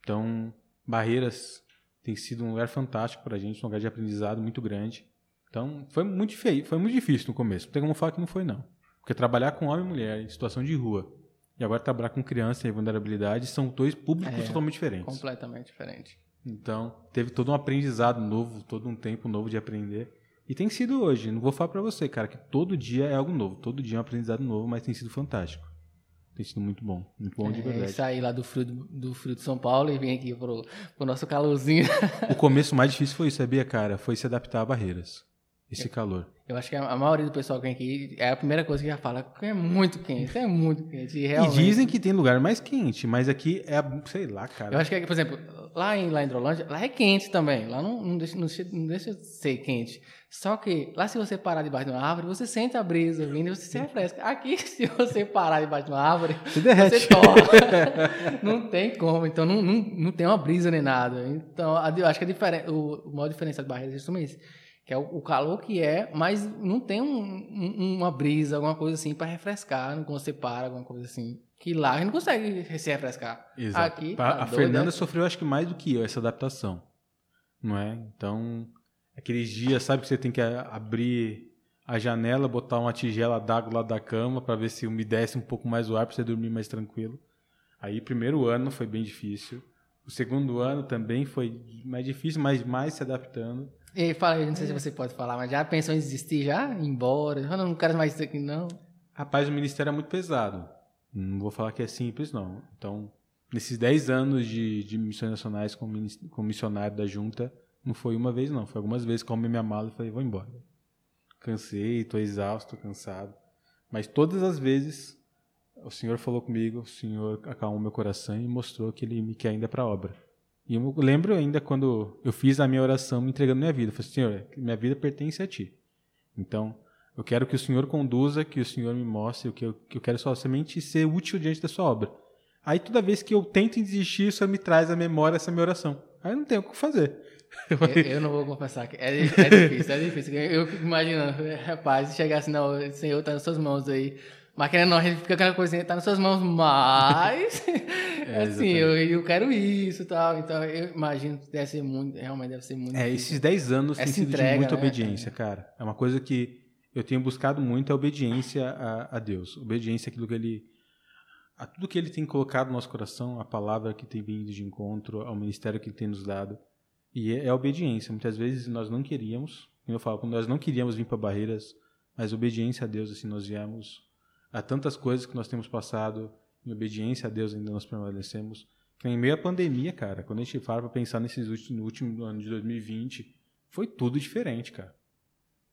A: Então, Barreiras tem sido um lugar fantástico pra gente, um lugar de aprendizado muito grande. Então, foi muito feio, foi muito difícil no começo. Não tem como falar que não foi, não. Porque trabalhar com homem e mulher em situação de rua, e agora trabalhar com criança e vulnerabilidade são dois públicos é, totalmente diferentes.
B: Completamente diferente.
A: Então, teve todo um aprendizado novo, todo um tempo novo de aprender. E tem sido hoje. Não vou falar para você, cara, que todo dia é algo novo. Todo dia é um aprendizado novo, mas tem sido fantástico. Tem sido muito bom. Muito bom de é, verdade.
B: Sair lá do frio, do frio de São Paulo e vir aqui pro, pro nosso calorzinho.
A: o começo mais difícil foi isso, sabia, cara? Foi se adaptar a barreiras. Esse calor.
B: Eu acho que a maioria do pessoal que vem aqui é a primeira coisa que já fala que é muito quente, é muito quente. E,
A: realmente... e dizem que tem lugar mais quente, mas aqui é, sei lá, cara.
B: Eu acho que, por exemplo, lá em, lá em Drolândia, lá é quente também. Lá não, não, deixa, não, não deixa de ser quente. Só que lá se você parar debaixo de uma árvore, você sente a brisa vindo e você se refresca. Aqui, [LAUGHS] se você parar debaixo de uma árvore, [LAUGHS]
A: você, derrete.
B: você torra. [LAUGHS] não tem como, então não, não, não tem uma brisa nem nada. Então, eu acho que a diferença, o, o maior diferença de barreiras é justamente isso que é o, calor que é, mas não tem um, um, uma brisa, alguma coisa assim para refrescar, quando você para, alguma coisa assim. Que lá a gente não consegue se refrescar.
A: Exato. Aqui, tá a Fernanda sofreu, acho que mais do que eu, essa adaptação. Não é? Então, aqueles dias, sabe que você tem que abrir a janela, botar uma tigela d'água lá da cama para ver se umedece um pouco mais o ar para você dormir mais tranquilo. Aí, primeiro ano foi bem difícil. O segundo ano também foi mais difícil, mas mais se adaptando.
B: E fala, não sei se você pode falar, mas já pensou em desistir já? Ir embora? Eu não quero mais isso aqui, não.
A: Rapaz, o ministério é muito pesado. Não vou falar que é simples, não. Então, nesses 10 anos de, de missões nacionais como, missionário da junta, não foi uma vez, não. Foi algumas vezes que eu minha mala e falei, vou embora. Cansei, tô exausto, cansado. Mas todas as vezes o Senhor falou comigo, o Senhor acalmou meu coração e mostrou que Ele me quer ainda para a obra. E eu lembro ainda quando eu fiz a minha oração me entregando minha vida. Eu falei, Senhor, minha vida pertence a Ti. Então, eu quero que o Senhor conduza, que o Senhor me mostre, que eu, que eu quero só somente ser útil diante da Sua obra. Aí toda vez que eu tento desistir, o Senhor me traz à memória essa minha oração. Aí eu não tenho o que fazer. [LAUGHS]
B: Eu, eu, não vou confessar que é, é difícil, é difícil. Eu fico imaginando, rapaz, se chegar assim, não, o Senhor está nas suas mãos aí. Mas querendo não, a gente fica aquela coisinha, tá nas suas mãos, mas [LAUGHS] é, [LAUGHS] assim, eu, eu quero isso e tal. Então eu imagino que deve ser muito, realmente deve ser muito.
A: É,
B: difícil.
A: esses 10 anos Essa têm sido entrega, de muita né, obediência, cara. É uma coisa que eu tenho buscado muito, é obediência a, a Deus. Obediência àquilo que ele. a tudo que ele tem colocado no nosso coração, a palavra que tem vindo de encontro, ao ministério que ele tem nos dado. E é, é obediência. Muitas vezes nós não queríamos, como eu falo, quando nós não queríamos vir para barreiras, mas obediência a Deus, assim, nós viemos Há tantas coisas que nós temos passado, em obediência a Deus ainda nós permanecemos. Que em meio à pandemia, cara, quando a gente fala para pensar nesses últimos, no último ano de 2020, foi tudo diferente, cara.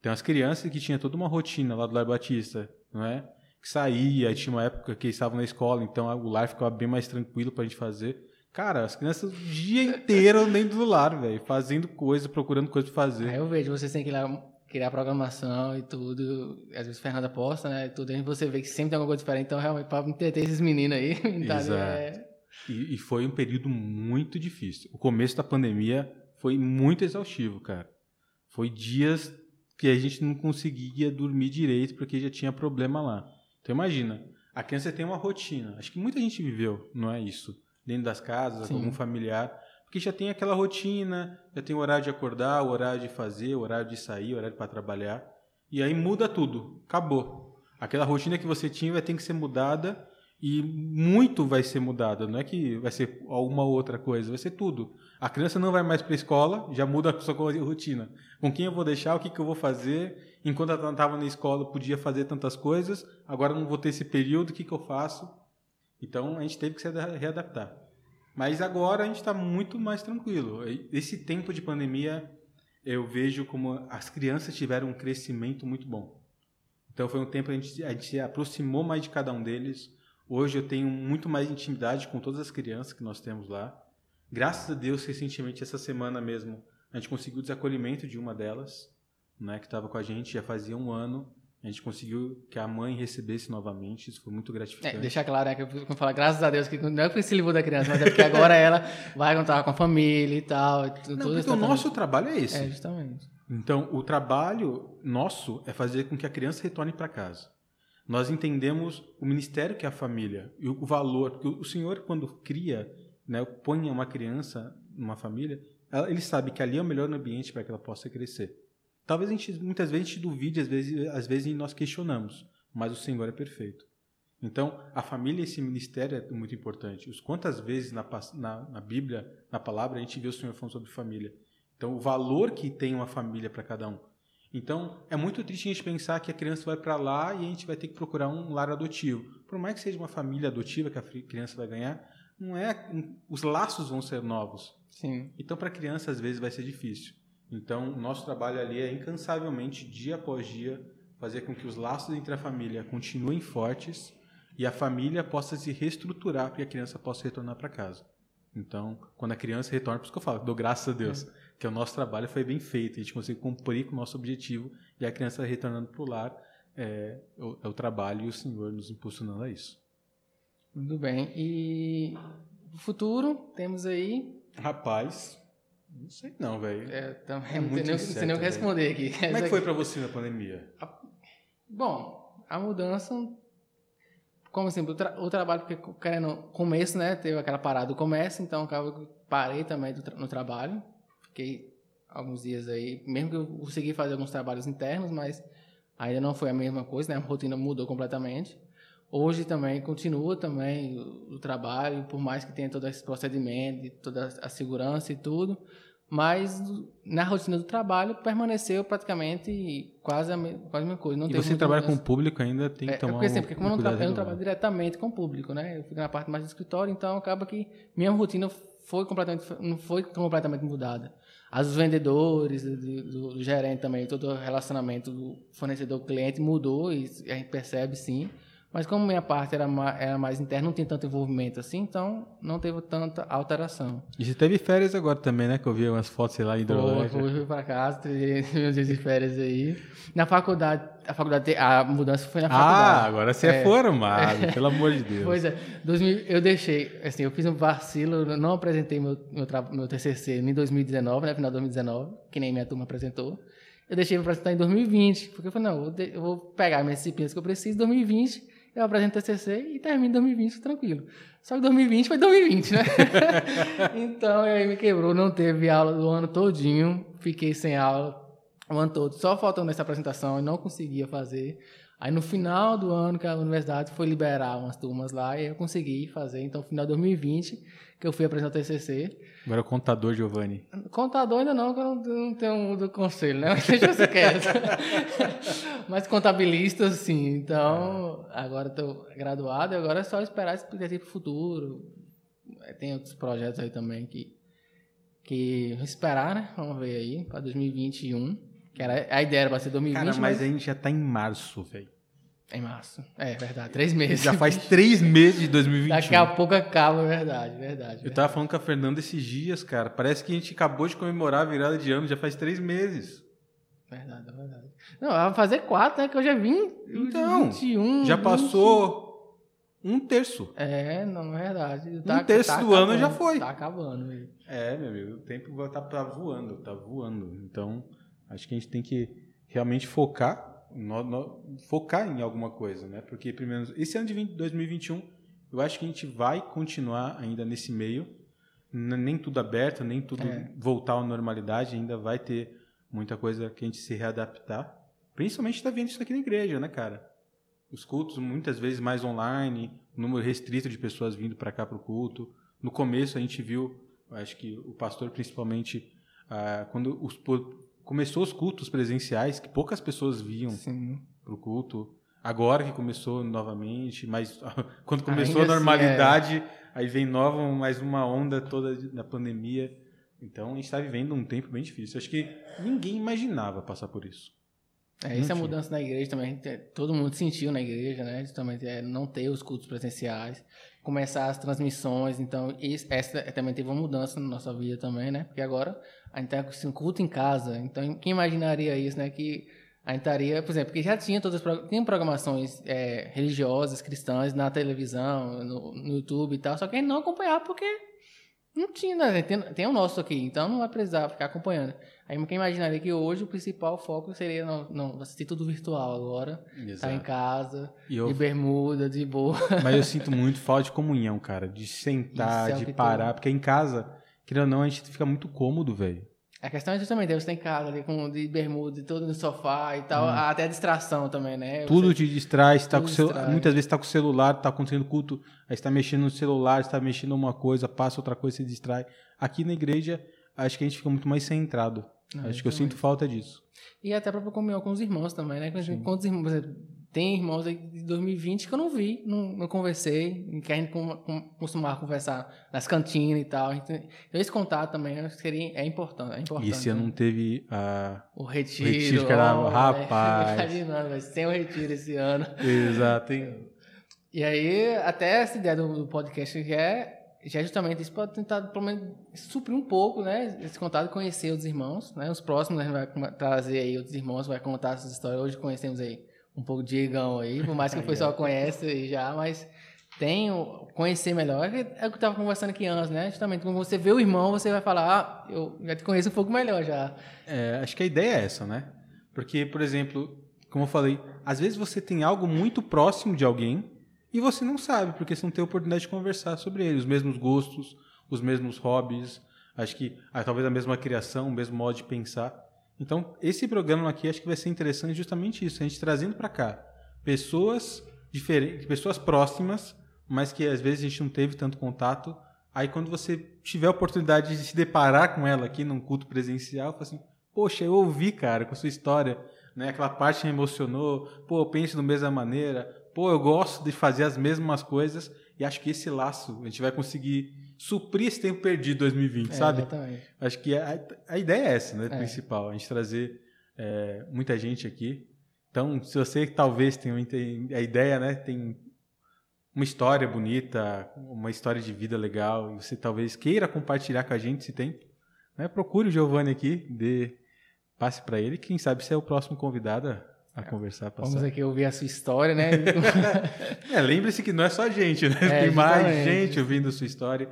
A: Tem umas crianças que tinham toda uma rotina lá do Lar Batista, não é? Que saía, tinha uma época que estavam na escola, então o lar ficava bem mais tranquilo pra gente fazer. Cara, as crianças o dia inteiro dentro do lar, velho, fazendo coisa, procurando coisa pra fazer.
B: Aí eu vejo, vocês têm que ir lá criar programação e tudo. Às vezes Fernanda posta, né? E tudo, e você vê que sempre tem alguma coisa diferente. Então, realmente, para entreter esses meninos aí, [LAUGHS] tá,
A: Exato. É... E, e, foi um período muito difícil. O começo da pandemia foi muito exaustivo, cara. Foi dias que a gente não conseguia dormir direito porque já tinha problema lá. Então, imagina, a criança tem uma rotina. Acho que muita gente viveu, não é isso? Dentro das casas, Sim. algum familiar porque já tem aquela rotina, já tem o horário de acordar, o horário de fazer, o horário de sair, o horário para trabalhar. E aí muda tudo, acabou. Aquela rotina que você tinha vai ter que ser mudada e muito vai ser mudada. Não é que vai ser alguma outra coisa, vai ser tudo. A criança não vai mais para a escola, já muda a sua [LAUGHS] rotina. Com quem eu vou deixar, o que, que eu vou fazer? Enquanto ela estava na escola, podia fazer tantas coisas, agora não vou ter esse período, o que, que eu faço? Então a gente teve que se readaptar. Mas agora a gente está muito mais tranquilo. Esse tempo de pandemia eu vejo como as crianças tiveram um crescimento muito bom. Então foi um tempo que a gente, a gente se aproximou mais de cada um deles. Hoje eu tenho muito mais intimidade com todas as crianças que nós temos lá. Graças a Deus, recentemente, essa semana mesmo, a gente conseguiu o desacolhimento de uma delas, né, que estava com a gente já fazia um ano. A gente conseguiu que a mãe recebesse novamente, isso foi muito gratificante.
B: É, deixar claro, né, que eu falo, graças a Deus, que não é porque se livrou da criança, mas é porque agora ela vai contar com a família e tal.
A: Tudo não, porque o nosso trabalho é esse.
B: É, justamente.
A: Então, o trabalho nosso é fazer com que a criança retorne para casa. Nós entendemos o ministério que é a família e o valor. Porque o Senhor, quando cria, né, põe uma criança numa família, ele sabe que ali é o melhor ambiente para que ela possa crescer. Talvez a gente, muitas vezes a gente duvide, às vezes, às vezes nós questionamos, mas o Senhor é perfeito. Então, a família e esse ministério é muito importante. Os quantas vezes na, na, na, Bíblia, na palavra, a gente vê o Senhor falando sobre família. Então, o valor que tem uma família para cada um. Então, é muito triste a gente pensar que a criança vai para lá e a gente vai ter que procurar um lar adotivo. Por mais que seja uma família adotiva que a criança vai ganhar, não é, os laços vão ser novos.
B: Sim.
A: Então, para a criança, às vezes, vai ser difícil. Então, o nosso trabalho ali é incansavelmente, dia após dia, fazer com que os laços entre a família continuem fortes e a família possa se reestruturar para que a criança possa retornar para casa. Então, quando a criança retorna, por isso que eu falo, dou graças a Deus, é. que o nosso trabalho foi bem feito, a gente conseguiu cumprir com o nosso objetivo e a criança retornando para o lar é, é o trabalho e o Senhor nos impulsionando a isso.
B: Muito bem. E o futuro, temos aí.
A: Rapaz, não sei não, velho.
B: É, também é não sei nem, sei nem o que responder aqui.
A: Como é que foi para você na pandemia?
B: A, bom, a mudança, como assim, o, tra o trabalho, porque querendo, começo, né, teve aquela parada do comércio, então acaba parei também tra no trabalho, fiquei alguns dias aí, mesmo que eu consegui fazer alguns trabalhos internos, mas ainda não foi a mesma coisa, né, a rotina mudou completamente. Hoje também continua também o, o trabalho, por mais que tenha todo esse procedimento, toda a segurança e tudo, mas na rotina do trabalho permaneceu praticamente quase a, me, quase a mesma coisa. Não
A: e você trabalha mudança. com o público ainda, tem que
B: é,
A: tomar
B: porque, assim, porque como eu não, tra eu não trabalho diretamente com o público, né? Eu fico na parte mais do escritório, então acaba que minha rotina foi completamente, não foi completamente mudada. As vendedores, do, do, do gerente também, todo o relacionamento do fornecedor-cliente mudou e a gente percebe sim. Mas como minha parte era mais, era mais interna, não tinha tanto envolvimento assim, então não teve tanta alteração.
A: E você teve férias agora também, né? Que eu vi umas fotos, sei lá, em Hidrolândia.
B: Fui, fui pra casa, [LAUGHS] meus dias de férias aí. Na faculdade, a faculdade, a mudança foi na faculdade.
A: Ah, agora você é, é formado, é. [LAUGHS] pelo amor de Deus.
B: Pois é, 2000, eu deixei, assim, eu fiz um vacilo, não apresentei meu, meu, meu TCC em 2019, né, final de 2019, que nem minha turma apresentou. Eu deixei para apresentar em 2020, porque eu falei, não, eu eu vou pegar minhas disciplinas que eu preciso em 2020 eu apresento TCC e termino 2020 tranquilo. Só que 2020 foi 2020, né? [LAUGHS] então, aí me quebrou, não teve aula do ano todinho, fiquei sem aula o ano todo, só faltando essa apresentação e não conseguia fazer. Aí no final do ano que a universidade foi liberar umas turmas lá e eu consegui fazer. Então, final de 2020, que eu fui apresentar o TCC.
A: Agora é contador, Giovanni.
B: Contador ainda não, que eu não, não tenho do conselho, né? [LAUGHS] Mas deixa você quieto. [LAUGHS] Mas contabilista, sim. Então, agora estou graduado e agora é só esperar esse para o futuro. Tem outros projetos aí também que, que esperar, né? Vamos ver aí, para 2021. Que era, a ideia era para ser 2020. Cara,
A: mas, mas a gente já está em março, velho.
B: Em março. É verdade. Três meses.
A: Já faz três meses de 2021. [LAUGHS]
B: Daqui a pouco acaba, verdade, verdade.
A: Eu tava falando com a Fernanda esses dias, cara. Parece que a gente acabou de comemorar a virada de ano, já faz três meses.
B: Verdade, é verdade. Não, vai fazer quatro, né? Que eu já vim.
A: Então, 21, já 20. passou um terço.
B: É, não, é verdade. Tá,
A: um terço tá do acabando, ano já foi.
B: Tá acabando. Mesmo.
A: É, meu amigo, o tempo tá, tá voando, tá voando. Então, acho que a gente tem que realmente focar no, no, focar em alguma coisa, né? Porque, primeiro, esse ano de 20, 2021, eu acho que a gente vai continuar ainda nesse meio, nem tudo aberto, nem tudo é. voltar à normalidade, ainda vai ter muita coisa que a gente se readaptar. Principalmente está vendo isso aqui na igreja, né, cara? Os cultos muitas vezes mais online, número restrito de pessoas vindo para cá para o culto. No começo a gente viu, acho que o pastor principalmente, ah, quando os começou os cultos presenciais, que poucas pessoas viam para o culto. Agora que começou novamente, mas [LAUGHS] quando começou Ainda a normalidade, assim, é... aí vem nova, mais uma onda toda da pandemia. Então a gente está vivendo um tempo bem difícil. Acho que ninguém imaginava passar por isso.
B: É, essa mudança na igreja também, todo mundo sentiu na igreja, né? Justamente é, não ter os cultos presenciais, começar as transmissões. Então, isso, essa também teve uma mudança na nossa vida também, né? Porque agora a gente está com culto em casa. Então, quem imaginaria isso, né? Que a gente estaria, por exemplo, porque já tinha todas tinha programações é, religiosas, cristãs na televisão, no, no, YouTube e tal, só que a gente não acompanhava porque não tinha, né? Tem, tem o nosso aqui, então não vai precisar ficar acompanhando. Aí quem imaginaria que hoje o principal foco seria não, não assistir tudo virtual agora, Exato. tá em casa, eu... de bermuda, de boa.
A: Mas eu [LAUGHS] sinto muito falta de comunhão, cara, de sentar, é de parar, porque em casa, querendo ou não, a gente fica muito cômodo, velho.
B: A questão é justamente, você tem casa ali com de bermuda e todo no sofá e tal, hum. até a distração também, né?
A: Tudo você... te distrai, tá com distrai. muitas vezes está com o celular, está acontecendo culto, aí está mexendo no celular, está mexendo uma coisa, passa outra coisa, se distrai. Aqui na igreja, acho que a gente fica muito mais centrado. Não, acho que eu sinto falta disso.
B: E até para comunhão com os irmãos também, né? Quantos irmãos, tem irmãos aí de 2020 que eu não vi, não, não conversei, que a gente costumava conversar nas cantinas e tal. Então, esse contato também seria, é importante. É importante
A: e esse ano não teve a...
B: o retiro. O
A: retiro que era, oh, rapaz. [LAUGHS]
B: Imaginando, mas sem o retiro esse ano.
A: Exato, hein?
B: E aí, até essa ideia do, do podcast que é já é justamente isso para tentar pelo menos suprir um pouco, né, esse contato, conhecer os irmãos, né, os próximos a gente vai trazer aí outros irmãos, vai contar essas histórias. Hoje conhecemos aí um pouco de Igão aí, por mais que o pessoal [LAUGHS] conhece já, mas tem conhecer melhor. É, é o que eu estava conversando aqui antes, né? Justamente quando você vê o irmão, você vai falar, ah, eu já te conheço um pouco melhor já.
A: É, acho que a ideia é essa, né? Porque, por exemplo, como eu falei, às vezes você tem algo muito próximo de alguém e você não sabe, porque você não tem oportunidade de conversar sobre ele, os mesmos gostos, os mesmos hobbies, acho que ah, talvez a mesma criação, o mesmo modo de pensar. Então, esse programa aqui acho que vai ser interessante justamente isso, a gente trazendo para cá pessoas diferentes, pessoas próximas, mas que às vezes a gente não teve tanto contato. Aí quando você tiver a oportunidade de se deparar com ela aqui num culto presencial, fala assim, poxa, eu ouvi, cara, com a sua história, né? Aquela parte me emocionou, pô, eu penso da mesma maneira, pô, eu gosto de fazer as mesmas coisas e acho que esse laço a gente vai conseguir suprir esse tempo perdido em 2020, é, sabe?
B: Exatamente.
A: Acho que a, a ideia é essa, né? É. Principal, a gente trazer é, muita gente aqui. Então, se você talvez tenha a ideia, né? Tem uma história bonita, uma história de vida legal, e você talvez queira compartilhar com a gente se tem, né? Procure o Giovanni aqui, dê, passe para ele, quem sabe você é o próximo convidado a, é. conversar. Passar.
B: Vamos aqui ouvir a sua história, né? [LAUGHS]
A: é, lembre-se que não é só a gente, né? É, Tem mais gente ouvindo a sua história,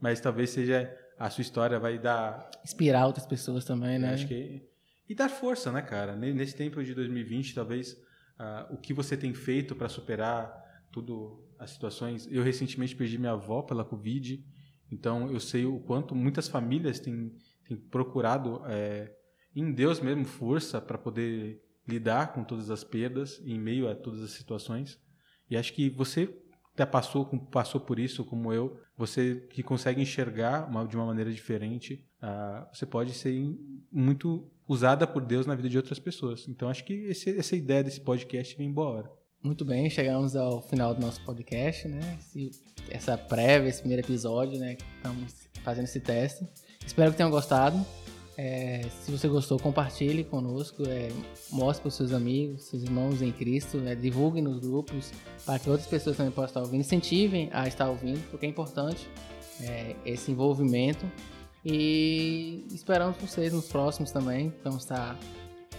A: mas talvez seja a sua história vai dar
B: inspirar outras pessoas também, né?
A: Acho que e dar força, né, cara? Nesse tempo de 2020, talvez uh, o que você tem feito para superar tudo as situações. Eu recentemente perdi minha avó pela Covid, então eu sei o quanto muitas famílias têm, têm procurado é, em Deus mesmo força para poder lidar com todas as perdas em meio a todas as situações. E acho que você até passou, passou por isso, como eu, você que consegue enxergar uma, de uma maneira diferente, uh, você pode ser muito usada por Deus na vida de outras pessoas. Então acho que esse, essa ideia desse podcast vem hora.
B: Muito bem, chegamos ao final do nosso podcast, né? Esse, essa prévia, esse primeiro episódio, né? Estamos fazendo esse teste. Espero que tenham gostado. É, se você gostou, compartilhe conosco, é, mostre para os seus amigos, seus irmãos em Cristo, é, divulgue nos grupos para que outras pessoas também possam estar ouvindo, incentivem a estar ouvindo, porque é importante é, esse envolvimento. E esperamos vocês nos próximos também. Vamos estar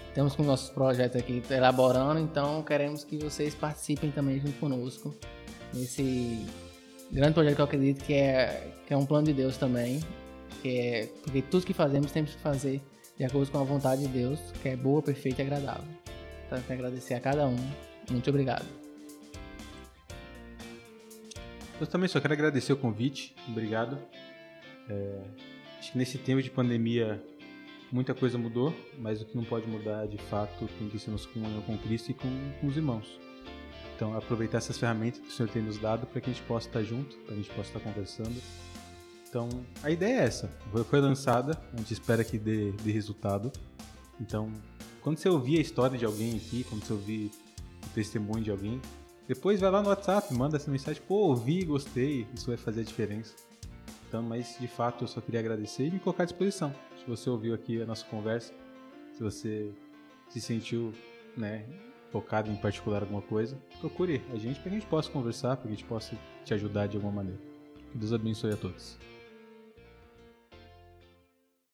B: estamos com nossos projetos aqui elaborando, então queremos que vocês participem também junto conosco nesse grande projeto que eu acredito que é, que é um plano de Deus também que é, porque tudo que fazemos temos que fazer de acordo com a vontade de Deus, que é boa, perfeita e agradável. Então, eu quero agradecer a cada um. Muito obrigado.
A: Eu também só quero agradecer o convite. Obrigado. É, acho que nesse tempo de pandemia muita coisa mudou, mas o que não pode mudar de fato tem que ser nossa comunhão com Cristo e com, com os irmãos. Então, aproveitar essas ferramentas que o Senhor tem nos dado para que a gente possa estar junto, para que a gente possa estar conversando então, a ideia é essa. Foi lançada, a gente espera que dê, dê resultado. Então, quando você ouvir a história de alguém aqui, quando você ouvir o testemunho de alguém, depois vai lá no WhatsApp, manda essa mensagem, pô, ouvi, gostei, isso vai fazer a diferença. Então, mas de fato eu só queria agradecer e me colocar à disposição. Se você ouviu aqui a nossa conversa, se você se sentiu, né, focado em particular alguma coisa, procure a gente para que a gente possa conversar, para que a gente possa te ajudar de alguma maneira. Que Deus abençoe a todos.